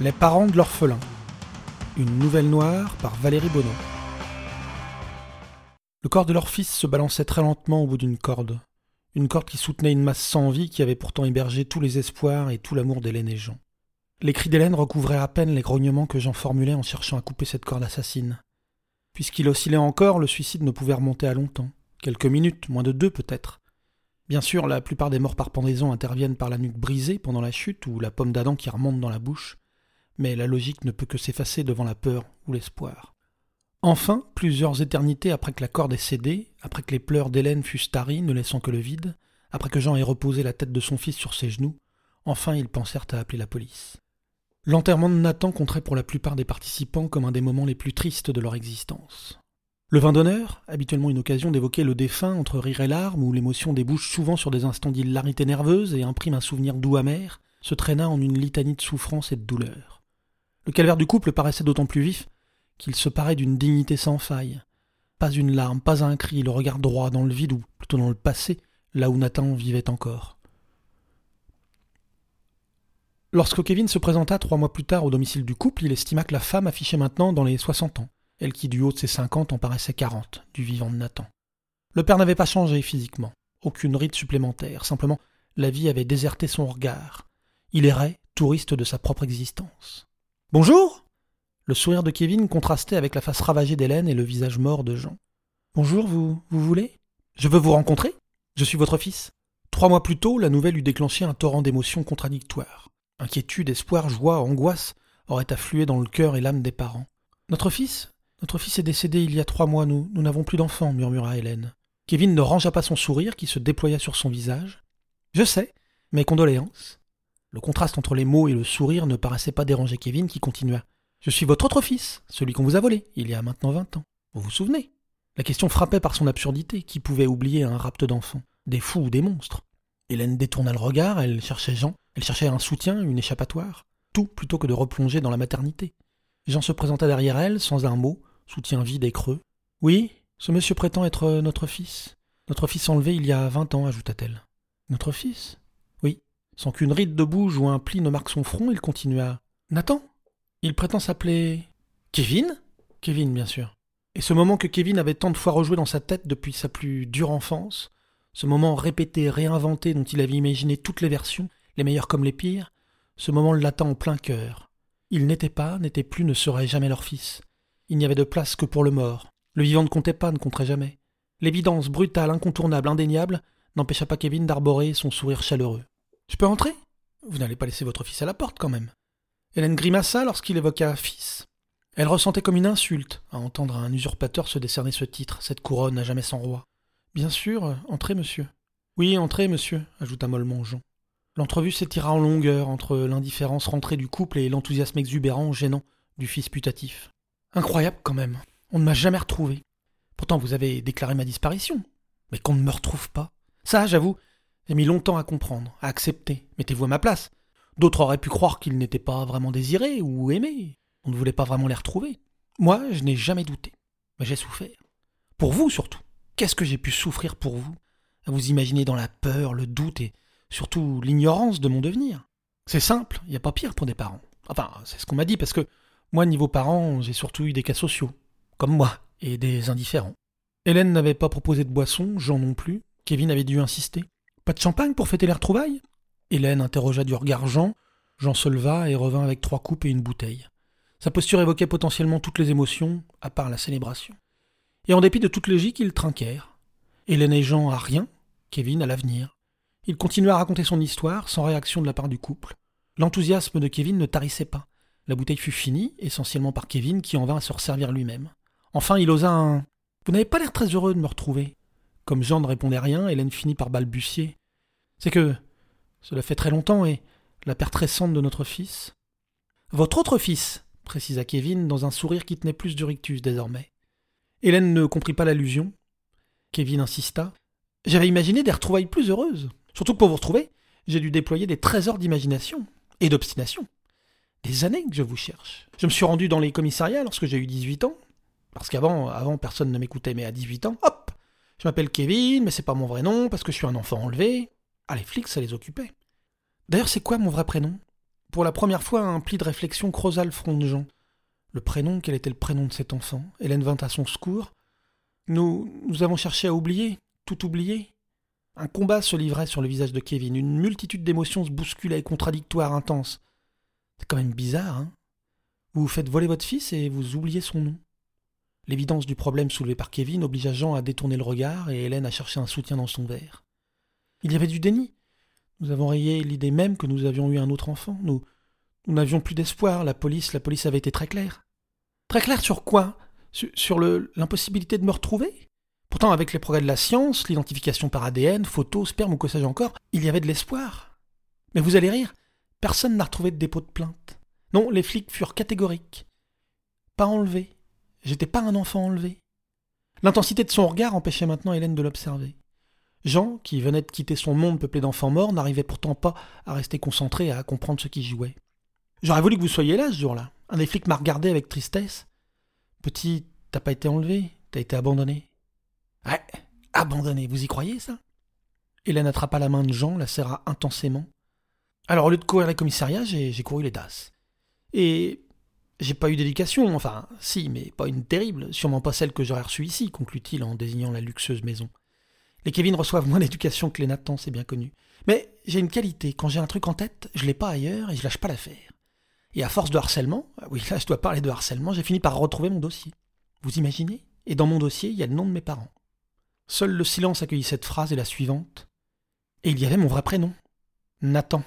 Les parents de l'orphelin. Une nouvelle noire par Valérie Bonneau. Le corps de leur fils se balançait très lentement au bout d'une corde. Une corde qui soutenait une masse sans vie qui avait pourtant hébergé tous les espoirs et tout l'amour d'Hélène et Jean. Les cris d'Hélène recouvraient à peine les grognements que Jean formulait en cherchant à couper cette corde assassine. Puisqu'il oscillait encore, le suicide ne pouvait remonter à longtemps. Quelques minutes, moins de deux peut-être. Bien sûr, la plupart des morts par pendaison interviennent par la nuque brisée pendant la chute ou la pomme d'Adam qui remonte dans la bouche, mais la logique ne peut que s'effacer devant la peur ou l'espoir. Enfin, plusieurs éternités après que la corde ait cédé, après que les pleurs d'Hélène fussent taris, ne laissant que le vide, après que Jean ait reposé la tête de son fils sur ses genoux, enfin ils pensèrent à appeler la police. L'enterrement de Nathan compterait pour la plupart des participants comme un des moments les plus tristes de leur existence. Le vin d'honneur, habituellement une occasion d'évoquer le défunt entre rire et larmes, où l'émotion débouche souvent sur des instants d'hilarité nerveuse et imprime un souvenir doux amer, se traîna en une litanie de souffrance et de douleur. Le calvaire du couple paraissait d'autant plus vif qu'il se paraît d'une dignité sans faille. Pas une larme, pas un cri, le regard droit dans le vide ou plutôt dans le passé, là où Nathan vivait encore. Lorsque Kevin se présenta trois mois plus tard au domicile du couple, il estima que la femme affichait maintenant dans les soixante ans, elle qui du haut de ses cinquante en paraissait quarante, du vivant de Nathan. Le père n'avait pas changé physiquement, aucune ride supplémentaire, simplement la vie avait déserté son regard. Il errait, touriste de sa propre existence. Bonjour Le sourire de Kevin contrastait avec la face ravagée d'Hélène et le visage mort de Jean. Bonjour, vous, vous voulez? Je veux vous rencontrer Je suis votre fils. Trois mois plus tôt, la nouvelle eut déclenché un torrent d'émotions contradictoires. Inquiétude, espoir, joie, angoisse auraient afflué dans le cœur et l'âme des parents. Notre fils? Notre fils est décédé il y a trois mois, nous, nous n'avons plus d'enfants, murmura Hélène. Kevin ne rangea pas son sourire qui se déploya sur son visage. Je sais, mes condoléances. Le contraste entre les mots et le sourire ne paraissait pas déranger Kevin qui continua. Je suis votre autre fils, celui qu'on vous a volé, il y a maintenant vingt ans. Vous vous souvenez? La question frappait par son absurdité. Qui pouvait oublier un rapt d'enfants Des fous ou des monstres? Hélène détourna le regard, elle cherchait Jean, elle cherchait un soutien, une échappatoire. Tout plutôt que de replonger dans la maternité. Jean se présenta derrière elle, sans un mot, soutien vide et creux. Oui, ce monsieur prétend être notre fils. Notre fils enlevé il y a vingt ans, ajouta-t-elle. Notre fils? Sans qu'une ride de bouge ou un pli ne marque son front, il continua. Nathan? Il prétend s'appeler. Kevin? Kevin, bien sûr. Et ce moment que Kevin avait tant de fois rejoué dans sa tête depuis sa plus dure enfance, ce moment répété, réinventé dont il avait imaginé toutes les versions, les meilleures comme les pires, ce moment l'attend en plein cœur. Il n'était pas, n'était plus, ne serait jamais leur fils. Il n'y avait de place que pour le mort. Le vivant ne comptait pas, ne compterait jamais. L'évidence brutale, incontournable, indéniable, n'empêcha pas Kevin d'arborer son sourire chaleureux. Je peux entrer Vous n'allez pas laisser votre fils à la porte quand même. Hélène grimaça lorsqu'il évoqua fils. Elle ressentait comme une insulte à entendre un usurpateur se décerner ce titre, cette couronne à jamais sans roi. Bien sûr, entrez, monsieur. Oui, entrez, monsieur, ajouta mollement Jean. L'entrevue s'étira en longueur entre l'indifférence rentrée du couple et l'enthousiasme exubérant, gênant, du fils putatif. Incroyable quand même. On ne m'a jamais retrouvé. Pourtant vous avez déclaré ma disparition. Mais qu'on ne me retrouve pas. Ça, j'avoue, j'ai mis longtemps à comprendre, à accepter. Mettez-vous à ma place. D'autres auraient pu croire qu'ils n'étaient pas vraiment désirés ou aimés. On ne voulait pas vraiment les retrouver. Moi, je n'ai jamais douté. Mais j'ai souffert. Pour vous surtout. Qu'est-ce que j'ai pu souffrir pour vous? À vous imaginer dans la peur, le doute et surtout l'ignorance de mon devenir. C'est simple, il n'y a pas pire pour des parents. Enfin, c'est ce qu'on m'a dit, parce que moi, niveau parents, j'ai surtout eu des cas sociaux, comme moi, et des indifférents. Hélène n'avait pas proposé de boisson, Jean non plus. Kevin avait dû insister. Pas de champagne pour fêter les retrouvailles? Hélène interrogea du regard Jean. Jean se leva et revint avec trois coupes et une bouteille. Sa posture évoquait potentiellement toutes les émotions, à part la célébration. Et en dépit de toute logique, ils trinquèrent. Hélène et Jean à rien, Kevin à l'avenir. Il continua à raconter son histoire, sans réaction de la part du couple. L'enthousiasme de Kevin ne tarissait pas. La bouteille fut finie, essentiellement par Kevin, qui en vint à se resservir lui-même. Enfin, il osa un Vous n'avez pas l'air très heureux de me retrouver. Comme Jean ne répondait rien, Hélène finit par balbutier. C'est que cela fait très longtemps et la perte récente de notre fils. Votre autre fils, précisa Kevin dans un sourire qui tenait plus du rictus désormais. Hélène ne comprit pas l'allusion. Kevin insista. J'avais imaginé des retrouvailles plus heureuses. Surtout que pour vous retrouver, j'ai dû déployer des trésors d'imagination et d'obstination. Des années que je vous cherche. Je me suis rendu dans les commissariats lorsque j'ai eu 18 ans. Parce qu'avant, avant, personne ne m'écoutait, mais à 18 ans, hop Je m'appelle Kevin, mais c'est pas mon vrai nom parce que je suis un enfant enlevé. Ah, les flics, ça les occupait. D'ailleurs, c'est quoi mon vrai prénom? Pour la première fois, un pli de réflexion creusa le front de Jean. Le prénom, quel était le prénom de cet enfant? Hélène vint à son secours. Nous, nous avons cherché à oublier, tout oublier. Un combat se livrait sur le visage de Kevin, une multitude d'émotions se bousculaient, contradictoires, intenses. C'est quand même bizarre, hein? Vous vous faites voler votre fils et vous oubliez son nom. L'évidence du problème soulevé par Kevin obligea Jean à détourner le regard et Hélène à chercher un soutien dans son verre. Il y avait du déni. Nous avons rayé l'idée même que nous avions eu un autre enfant. Nous, nous n'avions plus d'espoir. La police, la police avait été très claire. Très claire sur quoi? Sur, sur l'impossibilité de me retrouver? Pourtant, avec les progrès de la science, l'identification par ADN, photos, sperme ou que sais-je encore, il y avait de l'espoir. Mais vous allez rire, personne n'a retrouvé de dépôt de plainte. Non, les flics furent catégoriques. Pas enlevé. J'étais pas un enfant enlevé. L'intensité de son regard empêchait maintenant Hélène de l'observer. Jean, qui venait de quitter son monde peuplé d'enfants morts, n'arrivait pourtant pas à rester concentré, à comprendre ce qui jouait. J'aurais voulu que vous soyez là ce jour-là. Un des flics m'a regardé avec tristesse. Petit, t'as pas été enlevé, t'as été abandonné. Ouais, abandonné, vous y croyez ça? Hélène attrapa la main de Jean, la serra intensément. Alors au lieu de courir les commissariats, j'ai couru les DAS. Et j'ai pas eu d'éducation, enfin, si, mais pas une terrible, sûrement pas celle que j'aurais reçue ici, conclut-il en désignant la luxueuse maison. Les Kevin reçoivent moins d'éducation que les Nathan, c'est bien connu. Mais j'ai une qualité, quand j'ai un truc en tête, je l'ai pas ailleurs et je lâche pas l'affaire. Et à force de harcèlement, ah oui, là je dois parler de harcèlement, j'ai fini par retrouver mon dossier. Vous imaginez? Et dans mon dossier, il y a le nom de mes parents. Seul le silence accueillit cette phrase et la suivante. Et il y avait mon vrai prénom. Nathan.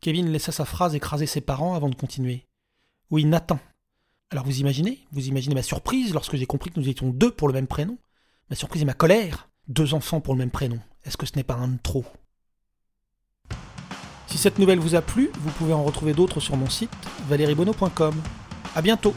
Kevin laissa sa phrase écraser ses parents avant de continuer. Oui, Nathan. Alors vous imaginez Vous imaginez ma surprise lorsque j'ai compris que nous étions deux pour le même prénom Ma surprise et ma colère Deux enfants pour le même prénom. Est-ce que ce n'est pas un trop? Si cette nouvelle vous a plu, vous pouvez en retrouver d'autres sur mon site valeriebono.com. A bientôt